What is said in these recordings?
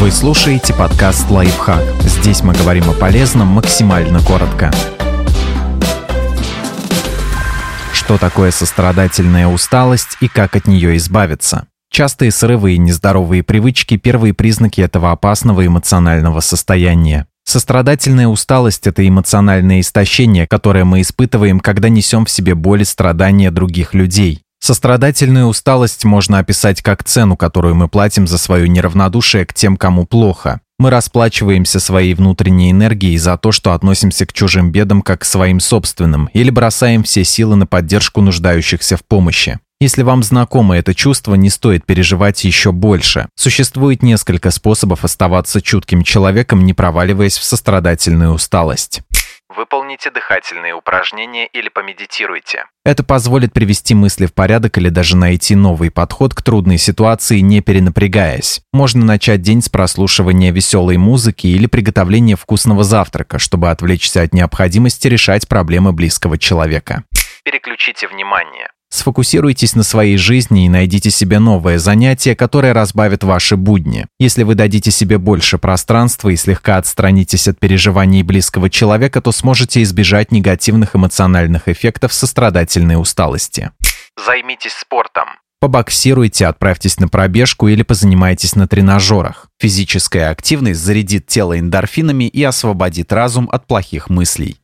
Вы слушаете подкаст «Лайфхак». Здесь мы говорим о полезном максимально коротко. Что такое сострадательная усталость и как от нее избавиться? Частые срывы и нездоровые привычки – первые признаки этого опасного эмоционального состояния. Сострадательная усталость – это эмоциональное истощение, которое мы испытываем, когда несем в себе боль и страдания других людей. Сострадательную усталость можно описать как цену, которую мы платим за свое неравнодушие к тем, кому плохо. Мы расплачиваемся своей внутренней энергией за то, что относимся к чужим бедам как к своим собственным, или бросаем все силы на поддержку нуждающихся в помощи. Если вам знакомо это чувство, не стоит переживать еще больше. Существует несколько способов оставаться чутким человеком, не проваливаясь в сострадательную усталость. Выполните дыхательные упражнения или помедитируйте. Это позволит привести мысли в порядок или даже найти новый подход к трудной ситуации, не перенапрягаясь. Можно начать день с прослушивания веселой музыки или приготовления вкусного завтрака, чтобы отвлечься от необходимости решать проблемы близкого человека. Переключите внимание. Сфокусируйтесь на своей жизни и найдите себе новое занятие, которое разбавит ваши будни. Если вы дадите себе больше пространства и слегка отстранитесь от переживаний близкого человека, то сможете избежать негативных эмоциональных эффектов сострадательной усталости. Займитесь спортом. Побоксируйте, отправьтесь на пробежку или позанимайтесь на тренажерах. Физическая активность зарядит тело эндорфинами и освободит разум от плохих мыслей.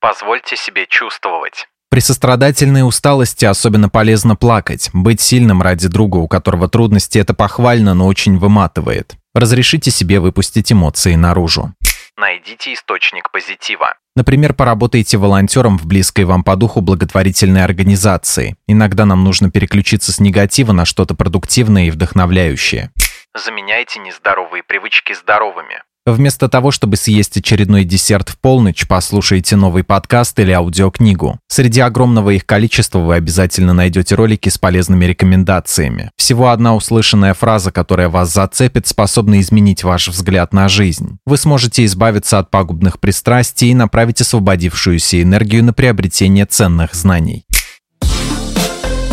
Позвольте себе чувствовать. При сострадательной усталости особенно полезно плакать. Быть сильным ради друга, у которого трудности, это похвально, но очень выматывает. Разрешите себе выпустить эмоции наружу. Найдите источник позитива. Например, поработайте волонтером в близкой вам по духу благотворительной организации. Иногда нам нужно переключиться с негатива на что-то продуктивное и вдохновляющее. Заменяйте нездоровые привычки здоровыми. Вместо того, чтобы съесть очередной десерт в полночь, послушайте новый подкаст или аудиокнигу. Среди огромного их количества вы обязательно найдете ролики с полезными рекомендациями. Всего одна услышанная фраза, которая вас зацепит, способна изменить ваш взгляд на жизнь. Вы сможете избавиться от пагубных пристрастий и направить освободившуюся энергию на приобретение ценных знаний.